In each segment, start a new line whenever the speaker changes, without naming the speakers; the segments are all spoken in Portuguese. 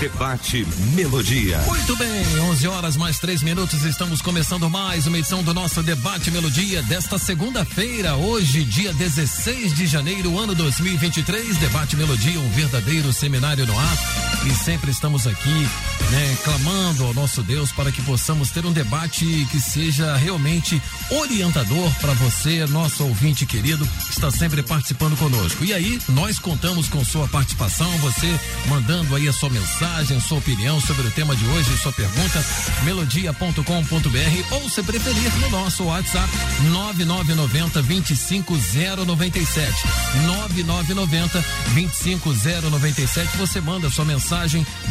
Debate Melodia.
Muito bem, 11 horas mais 3 minutos. Estamos começando mais uma edição do nosso Debate Melodia desta segunda-feira, hoje, dia 16 de janeiro, ano 2023. Debate Melodia, um verdadeiro seminário no ar. E sempre estamos aqui, né, clamando ao nosso Deus para que possamos ter um debate que seja realmente orientador para você, nosso ouvinte querido, que está sempre participando conosco. E aí, nós contamos com sua participação, você mandando aí a sua mensagem sua opinião sobre o tema de hoje, sua pergunta, melodia.com.br ou se preferir no nosso WhatsApp 9990 25097. 9990 25097. Você manda sua mensagem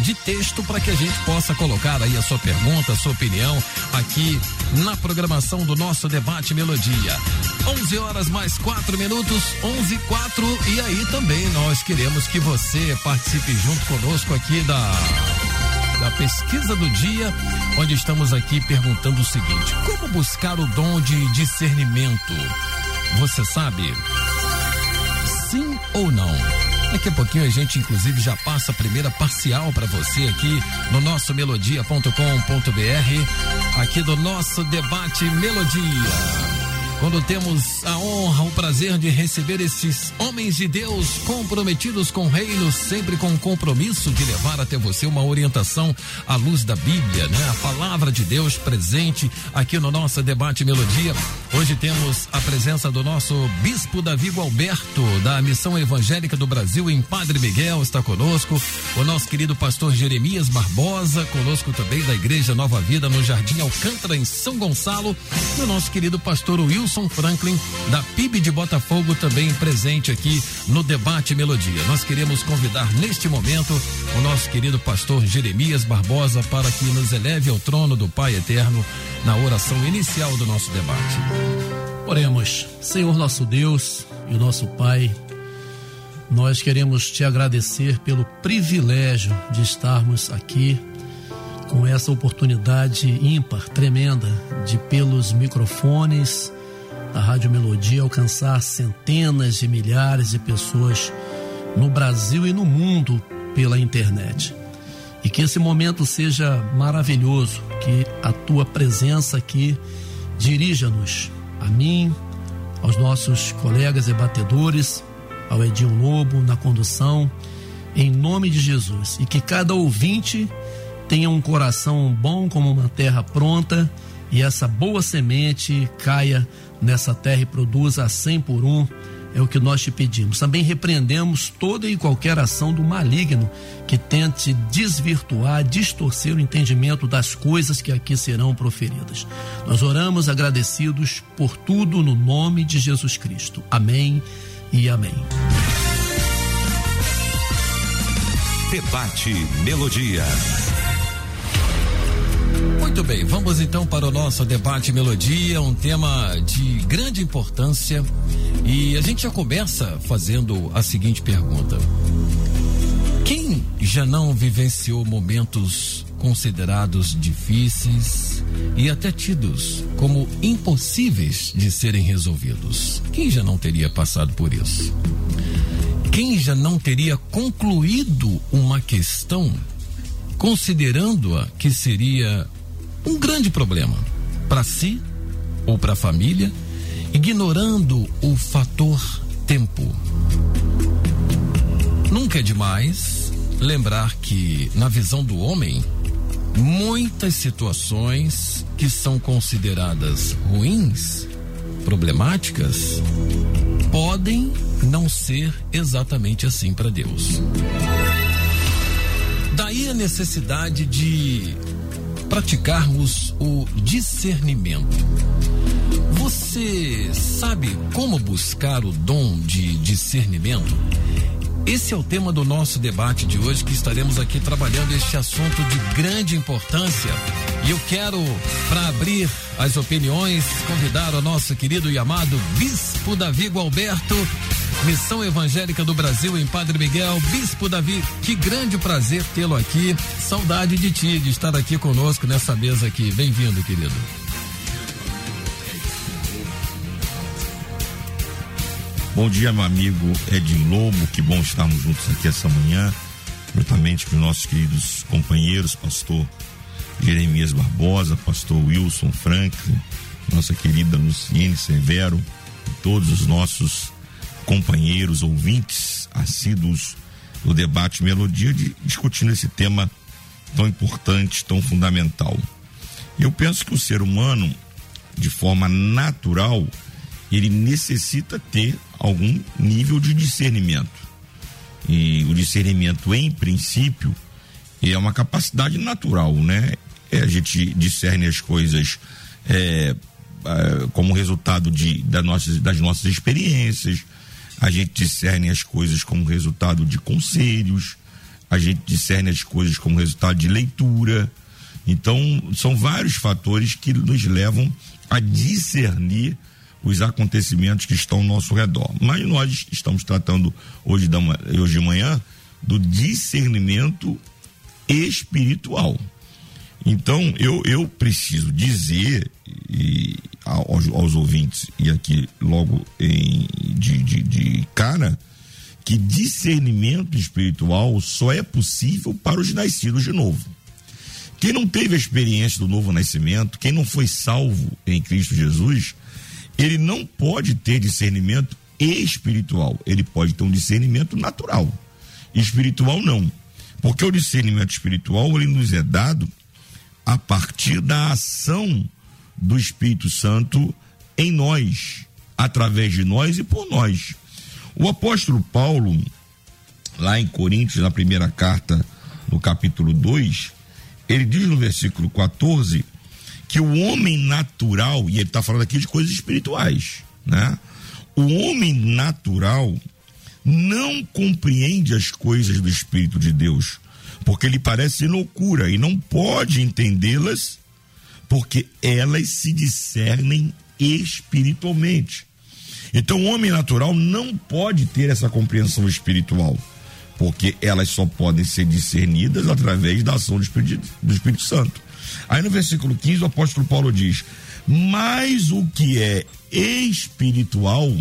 de texto para que a gente possa colocar aí a sua pergunta, a sua opinião aqui na programação do nosso debate Melodia. 11 horas mais 4 minutos, 11 e 4 e aí também nós queremos que você participe junto conosco aqui da da pesquisa do dia, onde estamos aqui perguntando o seguinte: como buscar o dom de discernimento? Você sabe? Sim ou não? Daqui a pouquinho a gente, inclusive, já passa a primeira parcial para você aqui no nosso melodia.com.br, aqui do nosso debate Melodia quando temos a honra, o prazer de receber esses homens de Deus comprometidos com o reino, sempre com o compromisso de levar até você uma orientação à luz da Bíblia, né? A palavra de Deus presente aqui no nosso debate Melodia. Hoje temos a presença do nosso bispo Davi Alberto, da Missão Evangélica do Brasil em Padre Miguel, está conosco. O nosso querido pastor Jeremias Barbosa, conosco também da Igreja Nova Vida no Jardim Alcântara, em São Gonçalo. E o nosso querido pastor Wilson Franklin, da PIB de Botafogo, também presente aqui no Debate Melodia. Nós queremos convidar neste momento o nosso querido pastor Jeremias Barbosa para que nos eleve ao trono do Pai Eterno na oração inicial do nosso debate.
Oremos, Senhor nosso Deus e nosso Pai, nós queremos te agradecer pelo privilégio de estarmos aqui com essa oportunidade ímpar, tremenda, de pelos microfones da Rádio Melodia alcançar centenas de milhares de pessoas no Brasil e no mundo pela internet. E que esse momento seja maravilhoso, que a tua presença aqui dirija-nos, a mim, aos nossos colegas debatedores, ao Edinho Lobo na condução, em nome de Jesus. E que cada ouvinte tenha um coração bom como uma terra pronta e essa boa semente caia nessa terra e produza a cem por um, é o que nós te pedimos. Também repreendemos toda e qualquer ação do maligno que tente desvirtuar, distorcer o entendimento das coisas que aqui serão proferidas. Nós oramos agradecidos por tudo no nome de Jesus Cristo. Amém e amém.
Debate Melodia.
Muito bem, vamos então para o nosso debate melodia, um tema de grande importância. E a gente já começa fazendo a seguinte pergunta: Quem já não vivenciou momentos considerados difíceis e até tidos como impossíveis de serem resolvidos? Quem já não teria passado por isso? Quem já não teria concluído uma questão considerando-a que seria um grande problema para si ou para a família, ignorando o fator tempo. Nunca é demais lembrar que, na visão do homem, muitas situações que são consideradas ruins, problemáticas, podem não ser exatamente assim para Deus. Necessidade de praticarmos o discernimento. Você sabe como buscar o dom de discernimento? Esse é o tema do nosso debate de hoje, que estaremos aqui trabalhando este assunto de grande importância. E eu quero, para abrir as opiniões, convidar o nosso querido e amado Bispo Davi Gualberto Missão Evangélica do Brasil em Padre Miguel, Bispo Davi, que grande prazer tê-lo aqui. Saudade de ti, de estar aqui conosco nessa mesa aqui. Bem-vindo, querido.
Bom dia, meu amigo Edinho Lobo, que bom estarmos juntos aqui essa manhã, juntamente com nossos queridos companheiros, pastor Jeremias Barbosa, pastor Wilson Franklin, nossa querida Luciene Severo, todos os nossos companheiros, ouvintes, assíduos do debate Melodia, de, discutindo esse tema tão importante, tão fundamental. Eu penso que o ser humano, de forma natural, ele necessita ter algum nível de discernimento. E o discernimento, em princípio, é uma capacidade natural, né? É, a gente discerne as coisas é, é, como resultado de, da nossas, das nossas experiências, a gente discerne as coisas como resultado de conselhos, a gente discerne as coisas como resultado de leitura. Então, são vários fatores que nos levam a discernir os acontecimentos que estão ao nosso redor. Mas nós estamos tratando hoje, da, hoje de manhã do discernimento espiritual. Então, eu, eu preciso dizer e, aos, aos, ouvintes, e aqui logo em, de, de, de cara, que discernimento espiritual só é possível para os nascidos de novo. Quem não teve a experiência do novo nascimento, quem não foi salvo em Cristo Jesus, ele não pode ter discernimento espiritual, ele pode ter um discernimento natural. Espiritual não. Porque o discernimento espiritual ele nos é dado a partir da ação do Espírito Santo em nós, através de nós e por nós. O apóstolo Paulo, lá em Coríntios, na primeira carta, no capítulo 2, ele diz no versículo 14 que o homem natural, e ele está falando aqui de coisas espirituais, né? O homem natural não compreende as coisas do Espírito de Deus, porque lhe parece loucura e não pode entendê-las, porque elas se discernem espiritualmente. Então, o homem natural não pode ter essa compreensão espiritual, porque elas só podem ser discernidas através da ação do Espírito, do Espírito Santo. Aí no versículo 15 o apóstolo Paulo diz: Mas o que é espiritual,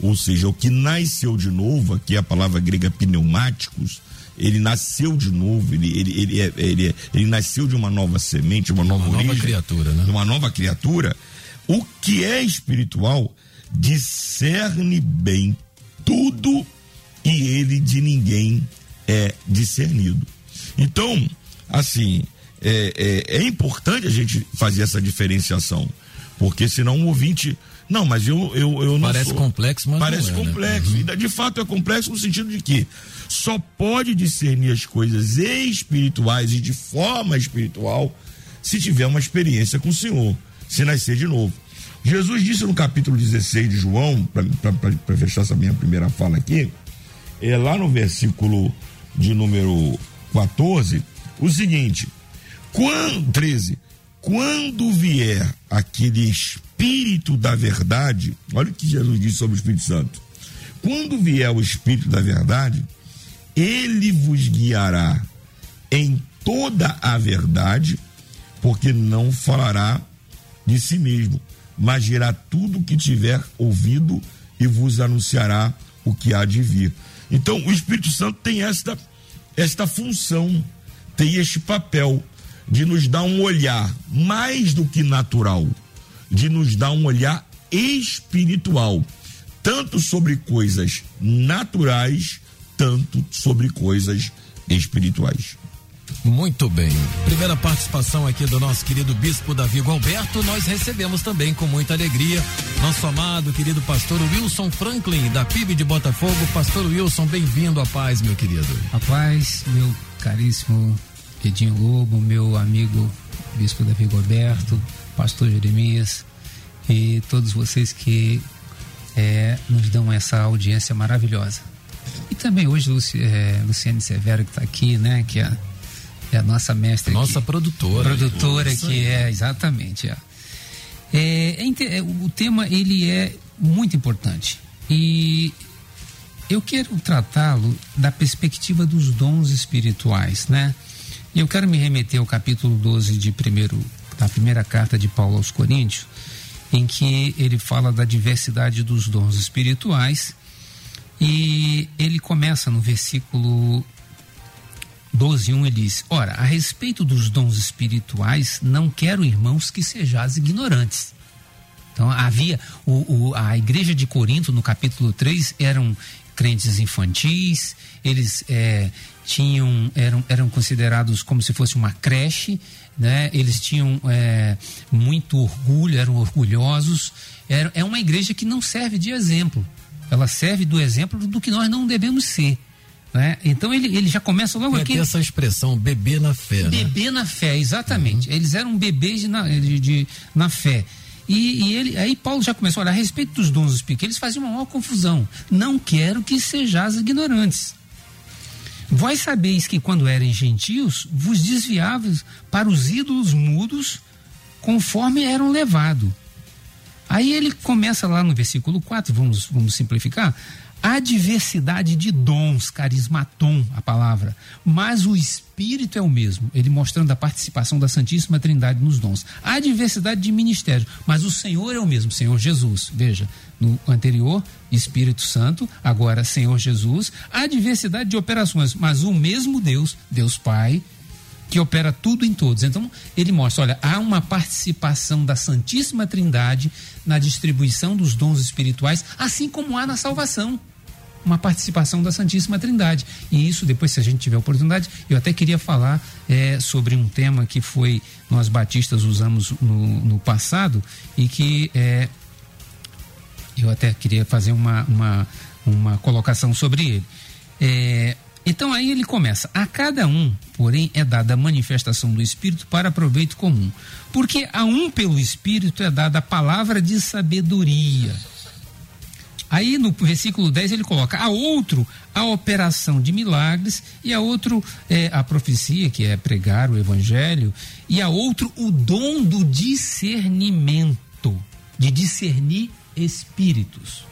ou seja, o que nasceu de novo, aqui é a palavra grega pneumáticos, ele nasceu de novo, ele, ele, ele, é, ele, é, ele nasceu de uma nova semente, uma nova
uma
origem,
nova criatura, né?
De uma nova criatura. O que é espiritual discerne bem tudo e ele de ninguém é discernido. Então, assim, é, é, é importante a gente fazer essa diferenciação, porque senão o ouvinte. Não, mas eu, eu, eu não
Parece
sou.
complexo, mas
Parece
não é, né?
complexo.
Uhum.
E de fato é complexo no sentido de que só pode discernir as coisas espirituais e de forma espiritual se tiver uma experiência com o Senhor, se nascer de novo. Jesus disse no capítulo 16 de João, para fechar essa minha primeira fala aqui, é lá no versículo de número 14, o seguinte: quando, 13, quando vier aquele Espírito da verdade, olha o que Jesus disse sobre o Espírito Santo. Quando vier o Espírito da verdade, ele vos guiará em toda a verdade, porque não falará de si mesmo, mas dirá tudo o que tiver ouvido e vos anunciará o que há de vir. Então, o Espírito Santo tem esta, esta função, tem este papel de nos dar um olhar mais do que natural, de nos dar um olhar espiritual, tanto sobre coisas naturais, tanto sobre coisas espirituais.
Muito bem. Primeira participação aqui do nosso querido Bispo Davi Alberto. Nós recebemos também com muita alegria nosso amado querido pastor Wilson Franklin, da PIB de Botafogo. Pastor Wilson, bem-vindo à paz, meu querido.
A paz, meu caríssimo Edinho Lobo, meu amigo Bispo Davi Alberto, pastor Jeremias e todos vocês que é, nos dão essa audiência maravilhosa. E também hoje Luci, é, Luciane Severo que está aqui, né? Que é é a nossa mestra
nossa
aqui,
produtora
produtora Isso que é exatamente é. É, é, o tema ele é muito importante e eu quero tratá-lo da perspectiva dos dons espirituais, né? E eu quero me remeter ao capítulo 12 de primeiro, da primeira carta de Paulo aos Coríntios, em que ele fala da diversidade dos dons espirituais e ele começa no versículo 12, 1, ele diz: Ora, a respeito dos dons espirituais, não quero, irmãos, que sejais ignorantes. Então havia o, o, a igreja de Corinto, no capítulo 3, eram crentes infantis, eles é, tinham, eram, eram considerados como se fosse uma creche, né? eles tinham é, muito orgulho, eram orgulhosos. Era, é uma igreja que não serve de exemplo, ela serve do exemplo do que nós não devemos ser. Né? Então ele, ele já começa logo aqui.
essa expressão, bebê na fé.
Bebê né? na fé, exatamente. Uhum. Eles eram bebês de, na, de, de, na fé. E, e, ele, aí Paulo já começou a olhar a respeito dos dons do Espírito, eles faziam uma maior confusão. Não quero que sejais ignorantes. Vós sabeis que quando eram gentios, vos desviavas para os ídolos mudos, conforme eram levados. Aí ele começa lá no versículo 4, vamos, vamos simplificar Há diversidade de dons, carismatom, a palavra, mas o Espírito é o mesmo, ele mostrando a participação da Santíssima Trindade nos dons. Há diversidade de ministérios, mas o Senhor é o mesmo, Senhor Jesus. Veja, no anterior, Espírito Santo, agora Senhor Jesus. Há diversidade de operações, mas o mesmo Deus, Deus Pai, que opera tudo em todos. Então, ele mostra, olha, há uma participação da Santíssima Trindade na distribuição dos dons espirituais, assim como há na salvação uma participação da Santíssima Trindade. E isso, depois, se a gente tiver oportunidade, eu até queria falar é, sobre um tema que foi, nós batistas usamos no, no passado e que é, eu até queria fazer uma, uma, uma colocação sobre ele. É, então aí ele começa: a cada um, porém, é dada a manifestação do Espírito para proveito comum. Porque a um pelo Espírito é dada a palavra de sabedoria Aí no versículo 10 ele coloca: a outro a operação de milagres, e a outro é, a profecia, que é pregar o evangelho, e a outro o dom do discernimento, de discernir espíritos.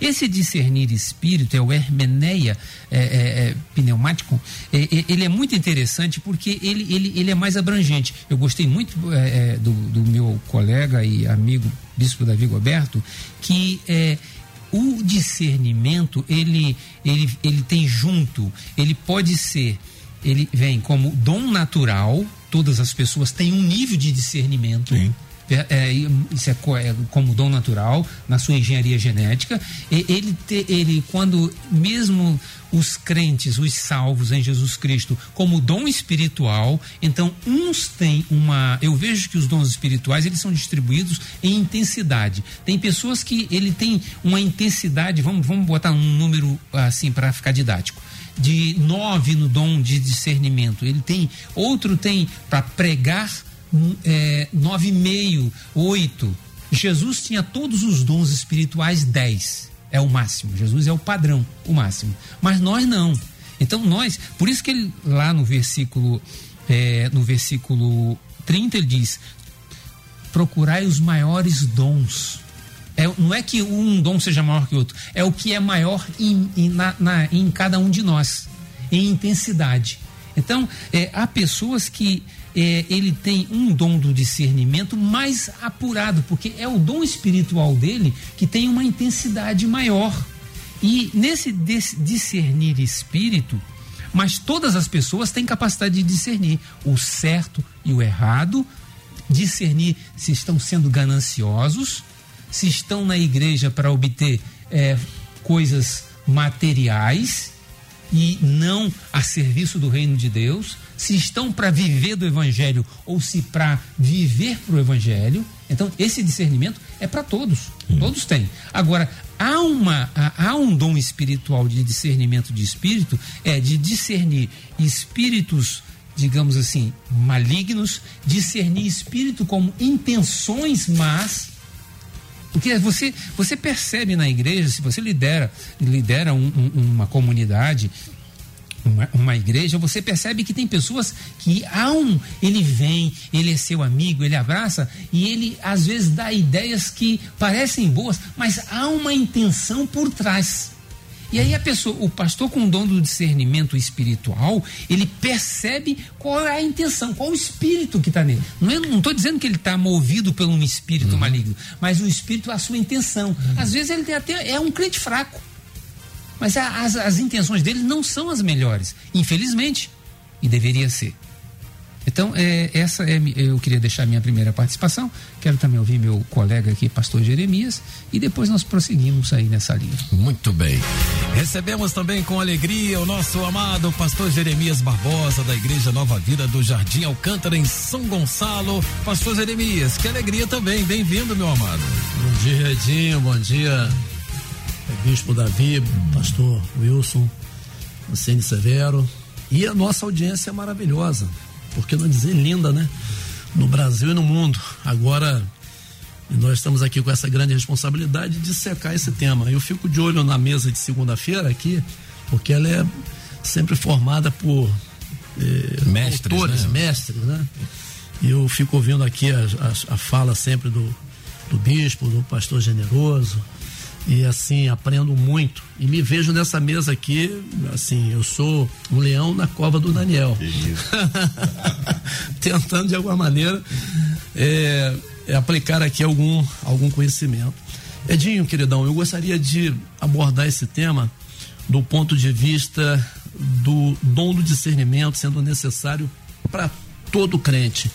Esse discernir espírito é o hermeneia é, é, é, pneumático. É, é, ele é muito interessante porque ele, ele, ele é mais abrangente. Eu gostei muito é, do, do, meu colega e amigo Bispo Davi Goberto, que o discernimento ele, ele, ele tem junto, ele pode ser, ele vem como dom natural, todas as pessoas têm um nível de discernimento. Sim. É, é, isso é, é, como dom natural na sua engenharia genética. Ele, ele, quando mesmo os crentes, os salvos em Jesus Cristo, como dom espiritual. Então, uns têm uma. Eu vejo que os dons espirituais eles são distribuídos em intensidade. Tem pessoas que ele tem uma intensidade, vamos, vamos botar um número assim para ficar didático de nove no dom de discernimento. Ele tem, outro tem para pregar é, nove e meio, oito. Jesus tinha todos os dons espirituais dez é o máximo. Jesus é o padrão, o máximo. Mas nós não. Então nós, por isso que ele lá no versículo é, no versículo 30 ele diz: procurai os maiores dons. É, não é que um dom seja maior que o outro, é o que é maior em, em, na, na, em cada um de nós, em intensidade. Então, é, há pessoas que é, ele tem um dom do discernimento mais apurado, porque é o dom espiritual dele que tem uma intensidade maior. E nesse discernir espírito, mas todas as pessoas têm capacidade de discernir o certo e o errado, discernir se estão sendo gananciosos, se estão na igreja para obter é, coisas materiais e não a serviço do reino de Deus, se estão para viver do evangelho ou se para viver para o evangelho. Então, esse discernimento é para todos, hum. todos têm. Agora, há, uma, há um dom espiritual de discernimento de espírito, é de discernir espíritos digamos assim, malignos, discernir espírito como intenções más. Porque você, você percebe na igreja, se você lidera, lidera um, um, uma comunidade, uma, uma, igreja, você percebe que tem pessoas que há um, ele vem, ele é seu amigo, ele abraça e ele às vezes dá ideias que parecem boas, mas há uma intenção por trás. E aí a pessoa, o pastor com o dom do discernimento espiritual, ele percebe qual é a intenção, qual é o espírito que está nele. Não estou dizendo que ele está movido por um espírito uhum. maligno, mas o espírito é a sua intenção. Uhum. Às vezes ele até é um crente fraco, mas as, as intenções dele não são as melhores, infelizmente, e deveria ser. Então, é, essa é, eu queria deixar minha primeira participação. Quero também ouvir meu colega aqui, pastor Jeremias, e depois nós prosseguimos aí nessa linha.
Muito bem. Recebemos também com alegria o nosso amado pastor Jeremias Barbosa, da Igreja Nova Vida do Jardim Alcântara, em São Gonçalo. Pastor Jeremias, que alegria também. Bem-vindo, meu amado.
Bom dia, Edinho. Bom dia, Bispo Davi, pastor Wilson, Lucene Severo. E a nossa audiência é maravilhosa por que não dizer linda, né? No Brasil e no mundo. Agora, nós estamos aqui com essa grande responsabilidade de secar esse tema. Eu fico de olho na mesa de segunda-feira aqui, porque ela é sempre formada por eh, mestres, autores, né? mestres, né? E eu fico ouvindo aqui a, a, a fala sempre do, do bispo, do pastor generoso, e assim aprendo muito. E me vejo nessa mesa aqui assim eu sou um leão na cova do Daniel. Tentando de alguma maneira é, é aplicar aqui algum algum conhecimento. Edinho queridão eu gostaria de abordar esse tema do ponto de vista do dom do discernimento sendo necessário para todo crente.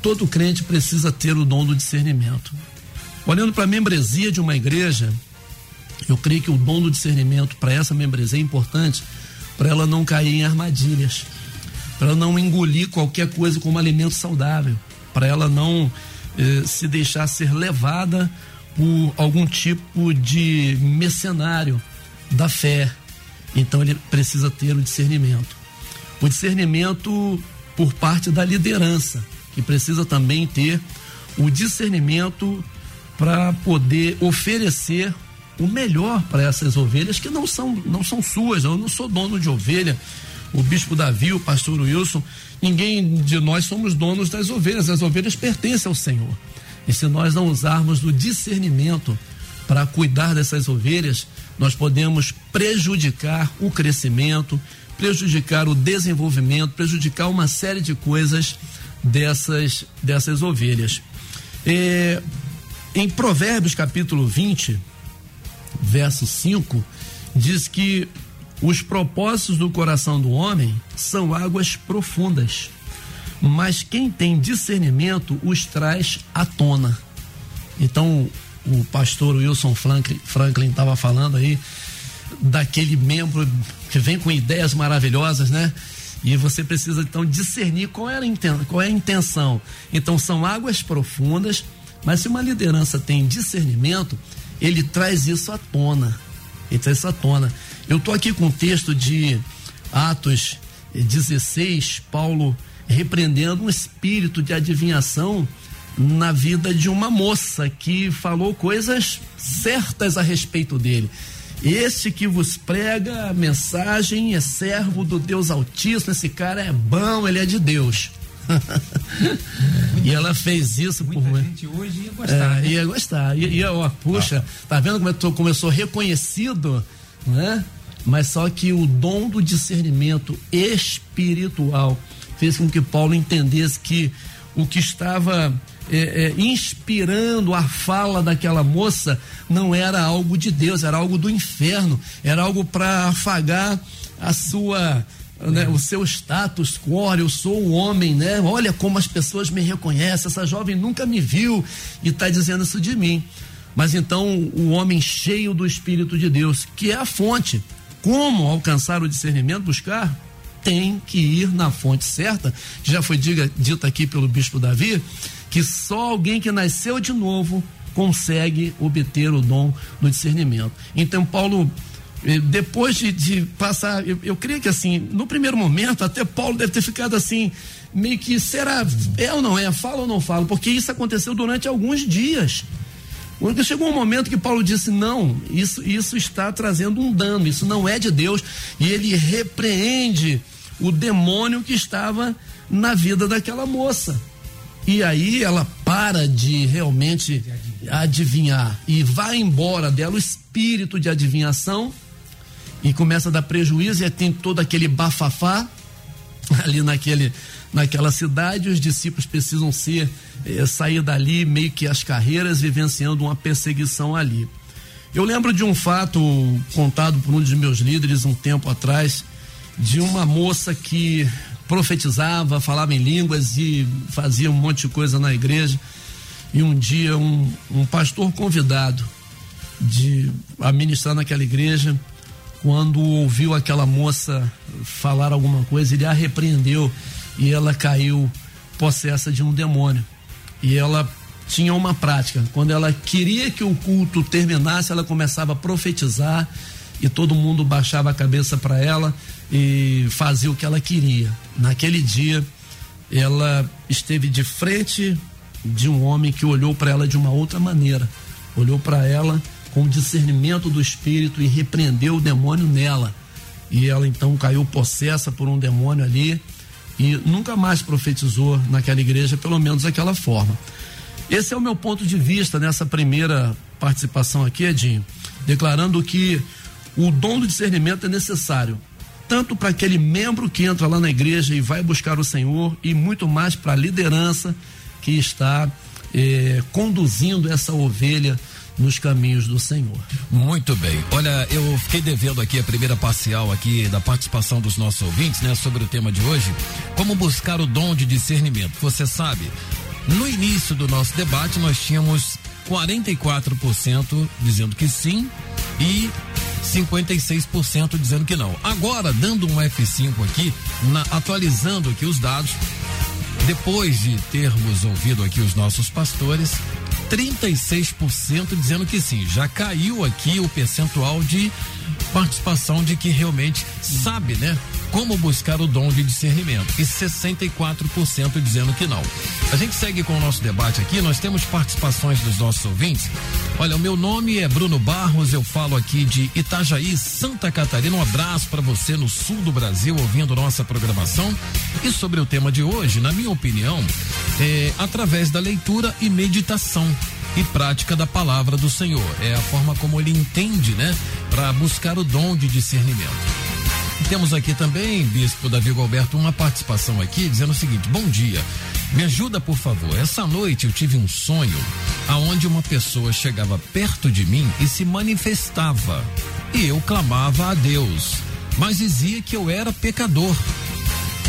Todo crente precisa ter o dom do discernimento Olhando para a membresia de uma igreja, eu creio que o dom do discernimento para essa membresia é importante para ela não cair em armadilhas, para ela não engolir qualquer coisa como alimento saudável, para ela não eh, se deixar ser levada por algum tipo de mercenário da fé. Então ele precisa ter o discernimento. O discernimento por parte da liderança, que precisa também ter o discernimento para poder oferecer o melhor para essas ovelhas que não são, não são suas. Eu não sou dono de ovelha. O bispo Davi, o pastor Wilson, ninguém de nós somos donos das ovelhas. As ovelhas pertencem ao Senhor. E se nós não usarmos do discernimento para cuidar dessas ovelhas, nós podemos prejudicar o crescimento, prejudicar o desenvolvimento, prejudicar uma série de coisas dessas, dessas ovelhas. É, em Provérbios capítulo 20, verso 5, diz que os propósitos do coração do homem são águas profundas, mas quem tem discernimento os traz à tona. Então, o pastor Wilson Franklin estava falando aí daquele membro que vem com ideias maravilhosas, né? E você precisa então discernir qual, qual é a intenção. Então, são águas profundas mas se uma liderança tem discernimento, ele traz isso à tona. Ele traz isso à tona. Eu estou aqui com o texto de Atos 16, Paulo repreendendo um espírito de adivinhação na vida de uma moça que falou coisas certas a respeito dele. Este que vos prega a mensagem é servo do Deus Altíssimo, esse cara é bom, ele é de Deus. e ela fez isso
Muita por gente hoje ia gostar.
É, né? Ia gostar. Ia, ia ó, puxa, ah. tá vendo como, tô, começou reconhecido, né? Mas só que o dom do discernimento espiritual fez com que Paulo entendesse que o que estava é, é, inspirando a fala daquela moça não era algo de Deus, era algo do inferno, era algo para afagar a sua né, o seu status quo, eu sou o homem, né? Olha como as pessoas me reconhecem, essa jovem nunca me viu e está dizendo isso de mim. Mas então o homem cheio do Espírito de Deus, que é a fonte, como alcançar o discernimento, buscar? Tem que ir na fonte certa, já foi diga, dito aqui pelo bispo Davi, que só alguém que nasceu de novo consegue obter o dom do discernimento. Então Paulo depois de, de passar, eu, eu, creio que assim, no primeiro momento, até Paulo deve ter ficado assim, meio que será, é ou não é, fala ou não fala, porque isso aconteceu durante alguns dias. Quando chegou um momento que Paulo disse: não, isso, isso está trazendo um dano, isso não é de Deus, e ele repreende o demônio que estava na vida daquela moça. E aí ela para de realmente adivinhar e vai embora dela o espírito de adivinhação e começa a dar prejuízo e tem todo aquele bafafá ali naquele, naquela cidade, os discípulos precisam ser eh, sair dali meio que as carreiras, vivenciando uma perseguição ali. Eu lembro de um fato contado por um dos meus líderes um tempo atrás, de uma moça que profetizava, falava em línguas e fazia um monte de coisa na igreja. E um dia um, um pastor convidado de administrar naquela igreja quando ouviu aquela moça falar alguma coisa, ele a repreendeu e ela caiu possessa de um demônio. E ela tinha uma prática, quando ela queria que o culto terminasse, ela começava a profetizar e todo mundo baixava a cabeça para ela e fazia o que ela queria. Naquele dia, ela esteve de frente de um homem que olhou para ela de uma outra maneira. Olhou para ela com o discernimento do espírito e repreendeu o demônio nela. E ela então caiu possessa por um demônio ali e nunca mais profetizou naquela igreja, pelo menos daquela forma. Esse é o meu ponto de vista nessa primeira participação aqui, Edinho, declarando que o dom do discernimento é necessário, tanto para aquele membro que entra lá na igreja e vai buscar o Senhor, e muito mais para a liderança que está eh, conduzindo essa ovelha nos caminhos do Senhor.
Muito bem. Olha, eu fiquei devendo aqui a primeira parcial aqui da participação dos nossos ouvintes, né, sobre o tema de hoje, como buscar o dom de discernimento. Você sabe, no início do nosso debate nós tínhamos 44% dizendo que sim e 56% dizendo que não. Agora, dando um F5 aqui, na, atualizando aqui os dados, depois de termos ouvido aqui os nossos pastores, 36% dizendo que sim. Já caiu aqui o percentual de participação de que realmente sabe, né? Como buscar o dom de discernimento. E 64% dizendo que não. A gente segue com o nosso debate aqui. Nós temos participações dos nossos ouvintes. Olha, o meu nome é Bruno Barros. Eu falo aqui de Itajaí, Santa Catarina. Um abraço para você no sul do Brasil, ouvindo nossa programação. E sobre o tema de hoje, na minha opinião, é através da leitura e meditação e prática da palavra do Senhor. É a forma como ele entende, né? Para buscar o dom de discernimento. Temos aqui também, Bispo Davi Alberto, uma participação aqui dizendo o seguinte: Bom dia, me ajuda por favor. Essa noite eu tive um sonho aonde uma pessoa chegava perto de mim e se manifestava. E eu clamava a Deus, mas dizia que eu era pecador.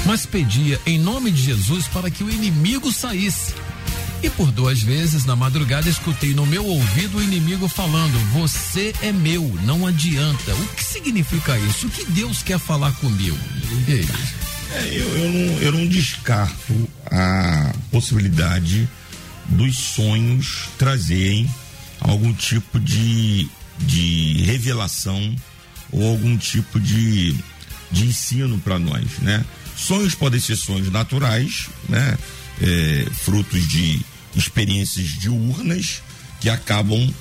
Mas pedia em nome de Jesus para que o inimigo saísse. E por duas vezes na madrugada escutei no meu ouvido o inimigo falando: Você é meu, não adianta. O que significa isso? O que Deus quer falar comigo?
É, eu, eu, não, eu não descarto a possibilidade dos sonhos trazerem algum tipo de, de revelação ou algum tipo de, de ensino para nós, né? Sonhos podem ser sonhos naturais, né? É, frutos de experiências diurnas que acabam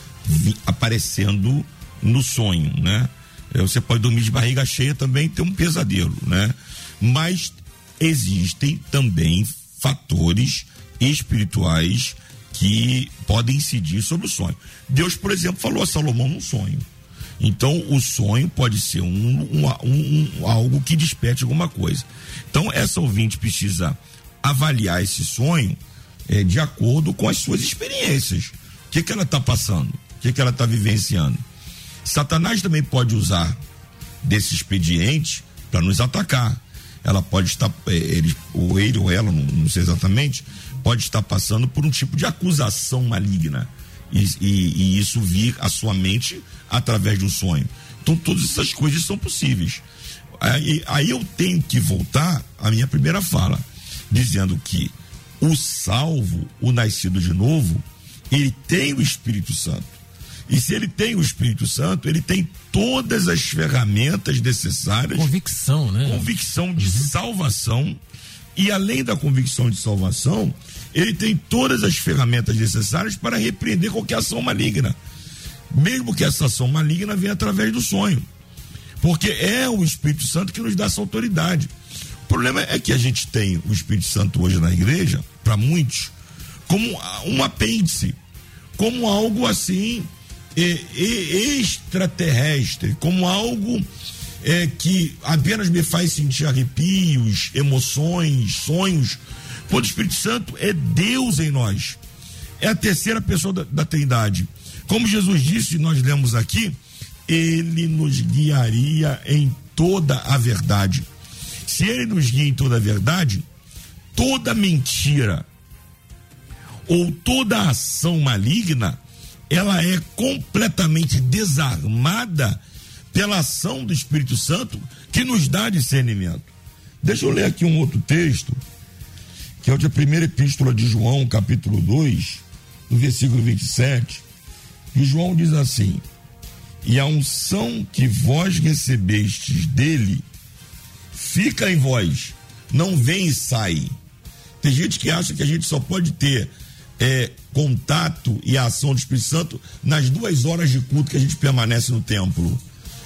aparecendo no sonho, né? É, você pode dormir de barriga cheia também ter um pesadelo, né? Mas existem também fatores espirituais que podem incidir sobre o sonho. Deus, por exemplo, falou a Salomão num sonho. Então, o sonho pode ser um, um, um, um, algo que desperte alguma coisa. Então, essa ouvinte precisa avaliar esse sonho é, de acordo com as suas experiências. O que, que ela está passando? O que, que ela está vivenciando? Satanás também pode usar desse expediente para nos atacar. Ela pode estar, é, ele, ou ele ou ela, não, não, sei exatamente, pode estar passando por um tipo de acusação maligna. E, e, e isso vir à sua mente através de um sonho. Então, todas essas coisas são possíveis. Aí, aí eu tenho que voltar à minha primeira fala, dizendo que o salvo, o nascido de novo, ele tem o Espírito Santo. E se ele tem o Espírito Santo, ele tem todas as ferramentas necessárias.
Convicção, né?
Convicção de uhum. salvação. E além da convicção de salvação, ele tem todas as ferramentas necessárias para repreender qualquer ação maligna. Mesmo que essa ação maligna venha através do sonho. Porque é o Espírito Santo que nos dá essa autoridade problema é que a gente tem o Espírito Santo hoje na igreja, para muitos, como um apêndice, como algo assim extraterrestre, como algo é, que apenas me faz sentir arrepios, emoções, sonhos. Quando o Espírito Santo é Deus em nós. É a terceira pessoa da, da Trindade. Como Jesus disse, nós lemos aqui, ele nos guiaria em toda a verdade. Se ele nos guia em toda a verdade, toda mentira ou toda ação maligna, ela é completamente desarmada pela ação do Espírito Santo que nos dá discernimento. Deixa eu ler aqui um outro texto, que é o de primeira epístola de João, capítulo 2, no versículo 27. E João diz assim: E a unção que vós recebestes dele fica em vós, não vem e sai. Tem gente que acha que a gente só pode ter é, contato e ação do Espírito Santo nas duas horas de culto que a gente permanece no templo.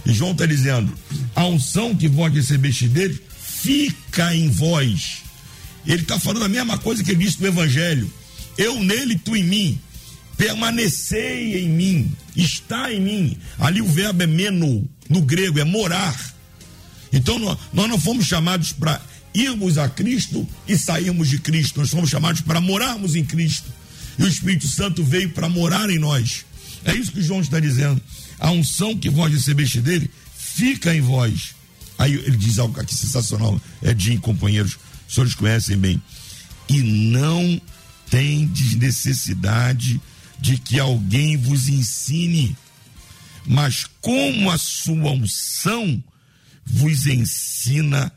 E João está dizendo: a unção que vós recebeste dele fica em vós. Ele está falando a mesma coisa que ele disse no Evangelho. Eu nele, tu em mim. Permanecei em mim. Está em mim. Ali o verbo é meno, no grego, é morar. Então nós, não fomos chamados para irmos a Cristo e sairmos de Cristo. Nós fomos chamados para morarmos em Cristo. E o Espírito Santo veio para morar em nós. É isso que João está dizendo a unção que vós recebeste dele fica em vós. Aí ele diz algo aqui sensacional, Edinho, companheiros, os senhores conhecem bem. E não tendes necessidade de que alguém vos ensine, mas como a sua unção vos ensina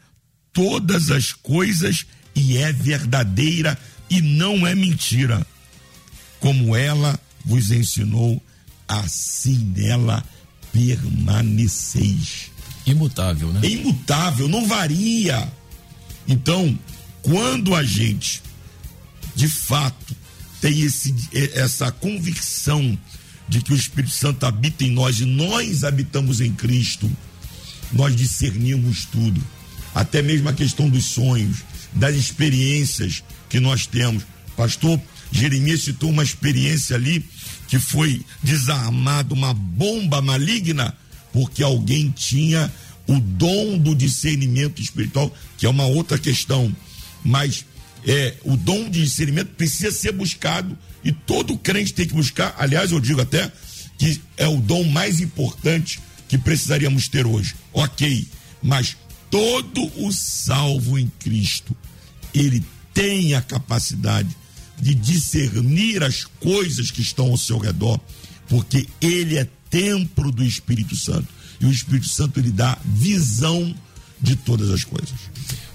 todas as coisas e é verdadeira e não é mentira, como ela vos ensinou assim nela permaneceis.
Imutável, né?
É imutável, não varia. Então, quando a gente, de fato, tem esse, essa convicção de que o Espírito Santo habita em nós e nós habitamos em Cristo, nós discernimos tudo, até mesmo a questão dos sonhos, das experiências que nós temos. Pastor Jeremias citou uma experiência ali que foi desarmada uma bomba maligna porque alguém tinha o dom do discernimento espiritual, que é uma outra questão, mas é, o dom de discernimento precisa ser buscado e todo crente tem que buscar. Aliás, eu digo até que é o dom mais importante que precisaríamos ter hoje. Ok, mas todo o salvo em Cristo, ele tem a capacidade de discernir as coisas que estão ao seu redor, porque ele é templo do Espírito Santo. E o Espírito Santo lhe dá visão de todas as coisas.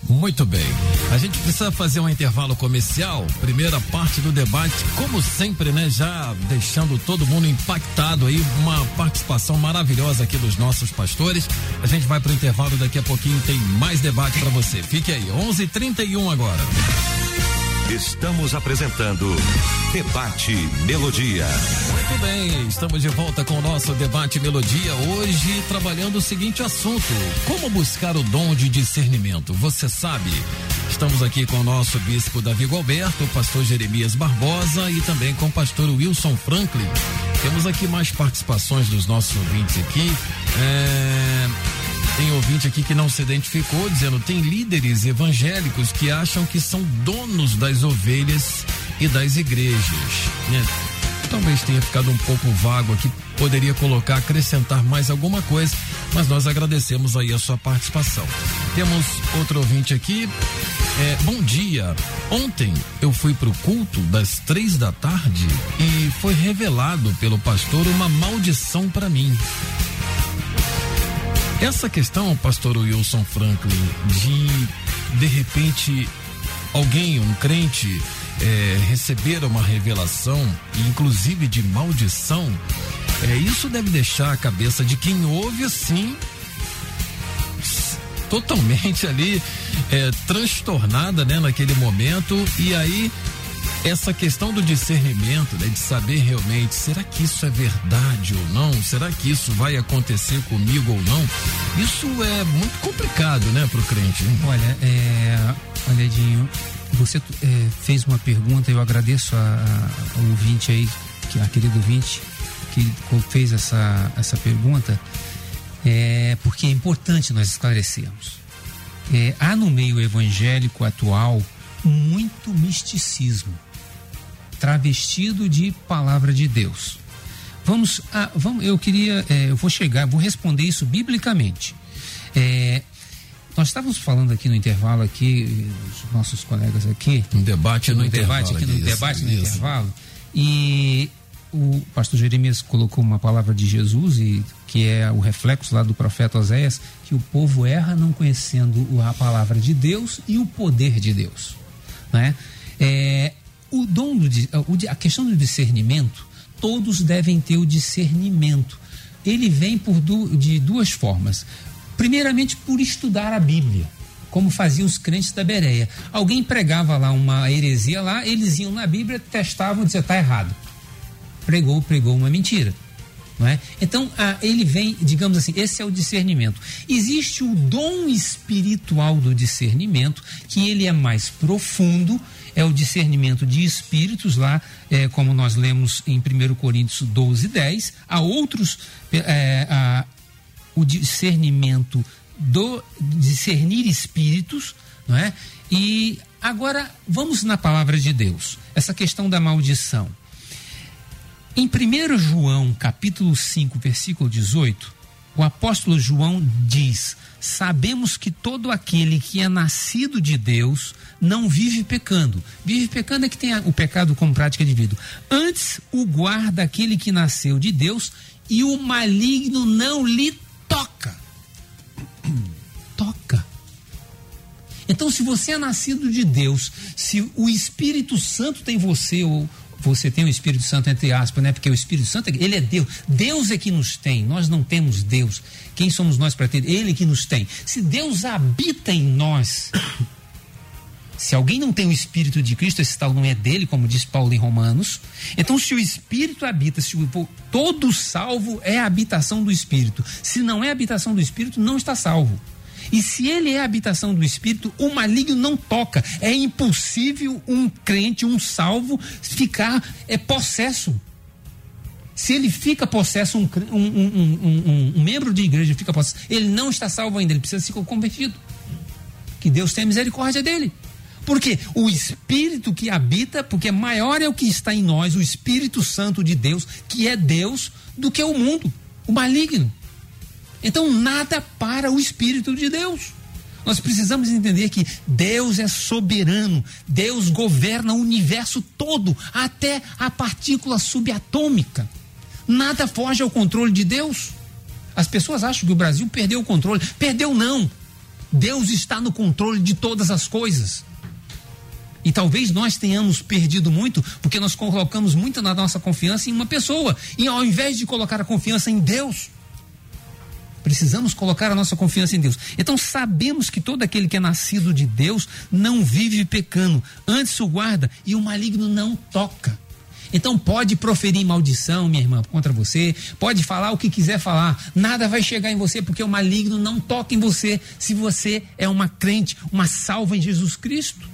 Muito bem. A gente precisa fazer um intervalo comercial. Primeira parte do debate, como sempre, né? Já deixando todo mundo impactado aí, uma participação maravilhosa aqui dos nossos pastores. A gente vai para o intervalo daqui a pouquinho, tem mais debate para você. Fique aí, 11:31 agora.
Estamos apresentando Debate Melodia.
Muito bem, estamos de volta com o nosso Debate Melodia. Hoje trabalhando o seguinte assunto: como buscar o dom de discernimento? Você sabe? Estamos aqui com o nosso bispo Davi Galberto, o pastor Jeremias Barbosa e também com o pastor Wilson Franklin. Temos aqui mais participações dos nossos ouvintes aqui. É tem ouvinte aqui que não se identificou, dizendo tem líderes evangélicos que acham que são donos das ovelhas e das igrejas. Né? Talvez tenha ficado um pouco vago aqui, poderia colocar, acrescentar mais alguma coisa, mas nós agradecemos aí a sua participação. Temos outro ouvinte aqui. É, bom dia. Ontem eu fui para o culto das três da tarde e foi revelado pelo pastor uma maldição para mim. Essa questão, pastor Wilson Franklin, de de repente alguém, um crente, é, receber uma revelação, inclusive de maldição, é, isso deve deixar a cabeça de quem ouve assim totalmente ali é, transtornada, né, naquele momento. E aí essa questão do discernimento, né, de saber realmente, será que isso é verdade ou não? Será que isso vai acontecer comigo ou não? Isso é muito complicado, né, para o crente. Hein?
Olha, é, você é, fez uma pergunta, eu agradeço a, a, ao ouvinte aí, a querido ouvinte, que fez essa, essa pergunta. é, porque é importante nós esclarecermos. É, há no meio evangélico atual muito misticismo, travestido de palavra de Deus. Vamos, a, vamos eu queria, é, eu vou chegar, vou responder isso biblicamente. É, nós estávamos falando aqui no intervalo aqui, os nossos colegas aqui.
Um debate no, intervalo.
Debate aqui no debate no intervalo. E o pastor Jeremias colocou uma palavra de Jesus e que é o reflexo lá do profeta Oséias, que o povo erra não conhecendo a palavra de Deus e o poder de Deus, né? É, o dom do, a questão do discernimento, todos devem ter o discernimento. Ele vem por du, de duas formas. Primeiramente, por estudar a Bíblia como faziam os crentes da Bereia. Alguém pregava lá uma heresia lá, eles iam na Bíblia, testavam diziam, está errado pregou, pregou uma mentira. Não é? Então, ah, ele vem, digamos assim, esse é o discernimento. Existe o dom espiritual do discernimento, que ele é mais profundo, é o discernimento de espíritos, lá, é, como nós lemos em 1 Coríntios 12, 10. Há outros, é, a, o discernimento do discernir espíritos, não é? E agora vamos na palavra de Deus, essa questão da maldição. Em 1 João, capítulo 5, versículo 18, o apóstolo João diz: Sabemos que todo aquele que é nascido de Deus não vive pecando. Vive pecando é que tem o pecado como prática de vida. Antes o guarda aquele que nasceu de Deus e o maligno não lhe toca. toca. Então, se você é nascido de Deus, se o Espírito Santo tem você, ou você tem o Espírito Santo entre aspas, né? Porque o Espírito Santo, ele é Deus. Deus é que nos tem, nós não temos Deus. Quem somos nós para ter? Ele que nos tem. Se Deus habita em nós, se alguém não tem o Espírito de Cristo, esse tal não é dele, como diz Paulo em Romanos. Então, se o Espírito habita, se o, todo salvo é a habitação do Espírito. Se não é a habitação do Espírito, não está salvo. E se ele é a habitação do Espírito, o maligno não toca. É impossível um crente, um salvo, ficar é possesso. Se ele fica possesso, um, um, um, um, membro de igreja fica possesso, ele não está salvo ainda, ele precisa ser convertido. Que Deus tenha misericórdia dele. Porque o Espírito que habita, porque maior é o que está em nós, o Espírito Santo de Deus, que é Deus, do que o mundo, o maligno. Então, nada para o Espírito de Deus. Nós precisamos entender que Deus é soberano, Deus governa o universo todo, até a partícula subatômica. Nada foge ao controle de Deus. As pessoas acham que o Brasil perdeu o controle. Perdeu, não. Deus está no controle de todas as coisas. E talvez nós tenhamos perdido muito porque nós colocamos muito na nossa confiança em uma pessoa, e ao invés de colocar a confiança em Deus. Precisamos colocar a nossa confiança em Deus. Então sabemos que todo aquele que é nascido de Deus não vive pecando, antes o guarda e o maligno não toca. Então pode proferir maldição, minha irmã, contra você, pode falar o que quiser falar, nada vai chegar em você porque o maligno não toca em você se você é uma crente, uma salva em Jesus Cristo.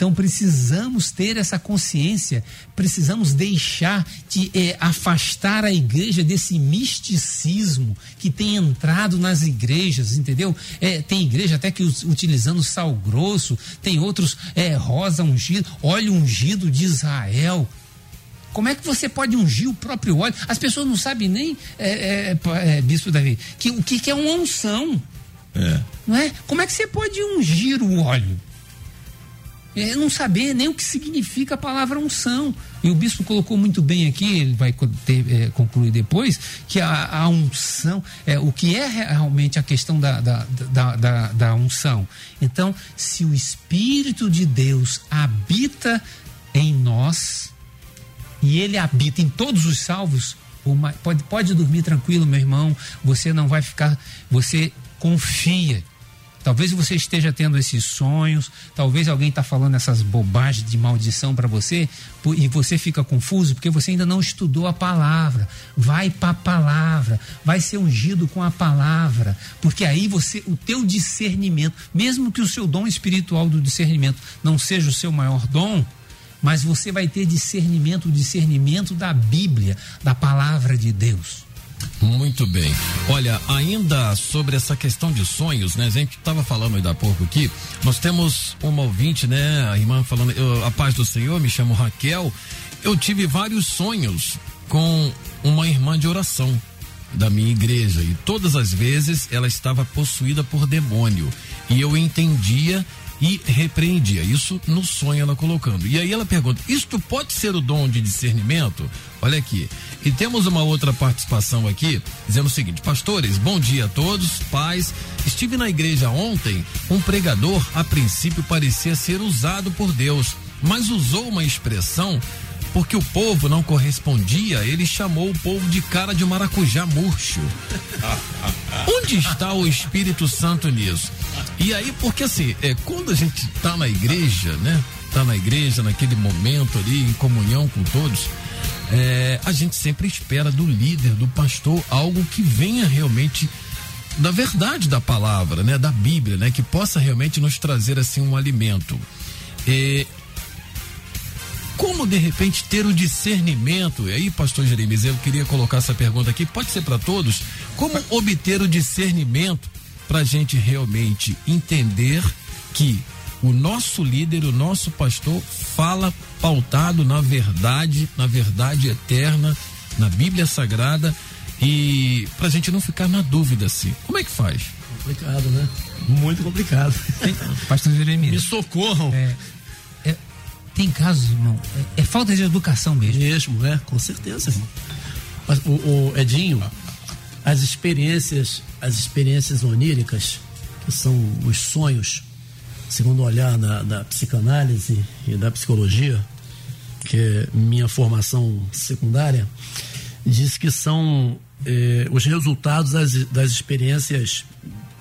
Então precisamos ter essa consciência, precisamos deixar de é, afastar a igreja desse misticismo que tem entrado nas igrejas, entendeu? É, tem igreja até que utilizando sal grosso, tem outros é, rosa ungido, óleo ungido de Israel. Como é que você pode ungir o próprio óleo? As pessoas não sabem nem, é, é, é Bispo Davi, que, o que, que é uma unção. É. Não é? Como é que você pode ungir o óleo? É, não saber nem o que significa a palavra unção. E o bispo colocou muito bem aqui, ele vai ter, é, concluir depois, que a, a unção, é, o que é realmente a questão da, da, da, da, da unção. Então, se o Espírito de Deus habita em nós, e ele habita em todos os salvos, pode, pode dormir tranquilo, meu irmão, você não vai ficar, você confia Talvez você esteja tendo esses sonhos, talvez alguém está falando essas bobagens de maldição para você e você fica confuso porque você ainda não estudou a palavra. Vai para a palavra, vai ser ungido com a palavra, porque aí você, o teu discernimento, mesmo que o seu dom espiritual do discernimento não seja o seu maior dom, mas você vai ter discernimento, o discernimento da Bíblia, da palavra de Deus.
Muito bem. Olha, ainda sobre essa questão de sonhos, né? A gente estava falando ainda há pouco aqui. Nós temos uma ouvinte, né? A irmã falando, eu, a paz do Senhor, me chamo Raquel. Eu tive vários sonhos com uma irmã de oração da minha igreja e todas as vezes ela estava possuída por demônio e eu entendia e repreendia. Isso no sonho ela colocando. E aí ela pergunta: Isto pode ser o dom de discernimento? Olha aqui. E temos uma outra participação aqui, dizendo o seguinte: Pastores, bom dia a todos, pais. Estive na igreja ontem. Um pregador, a princípio, parecia ser usado por Deus, mas usou uma expressão porque o povo não correspondia, ele chamou o povo de cara de maracujá murcho. Onde está o Espírito Santo nisso? E aí, porque assim, é, quando a gente está na igreja, né? Tá na igreja, naquele momento ali, em comunhão com todos, é, a gente sempre espera do líder, do pastor, algo que venha realmente da verdade da palavra, né? Da Bíblia, né? Que possa realmente nos trazer assim um alimento. É, como de repente ter o discernimento? E aí, pastor Jeremias, eu queria colocar essa pergunta aqui, pode ser para todos. Como obter o discernimento para a gente realmente entender que o nosso líder, o nosso pastor, fala pautado na verdade, na verdade eterna, na Bíblia Sagrada, e para a gente não ficar na dúvida assim. Como é que faz?
Complicado, né? Muito complicado.
Pastor Jeremias.
Me socorram.
É, tem casos, irmão, é, é, falta de educação mesmo.
Mesmo, é, com certeza, irmão. O, o Edinho, as experiências, as experiências oníricas, que são os sonhos, segundo o olhar da, da psicanálise e da psicologia, que é minha formação secundária, diz que são eh, os resultados das, das experiências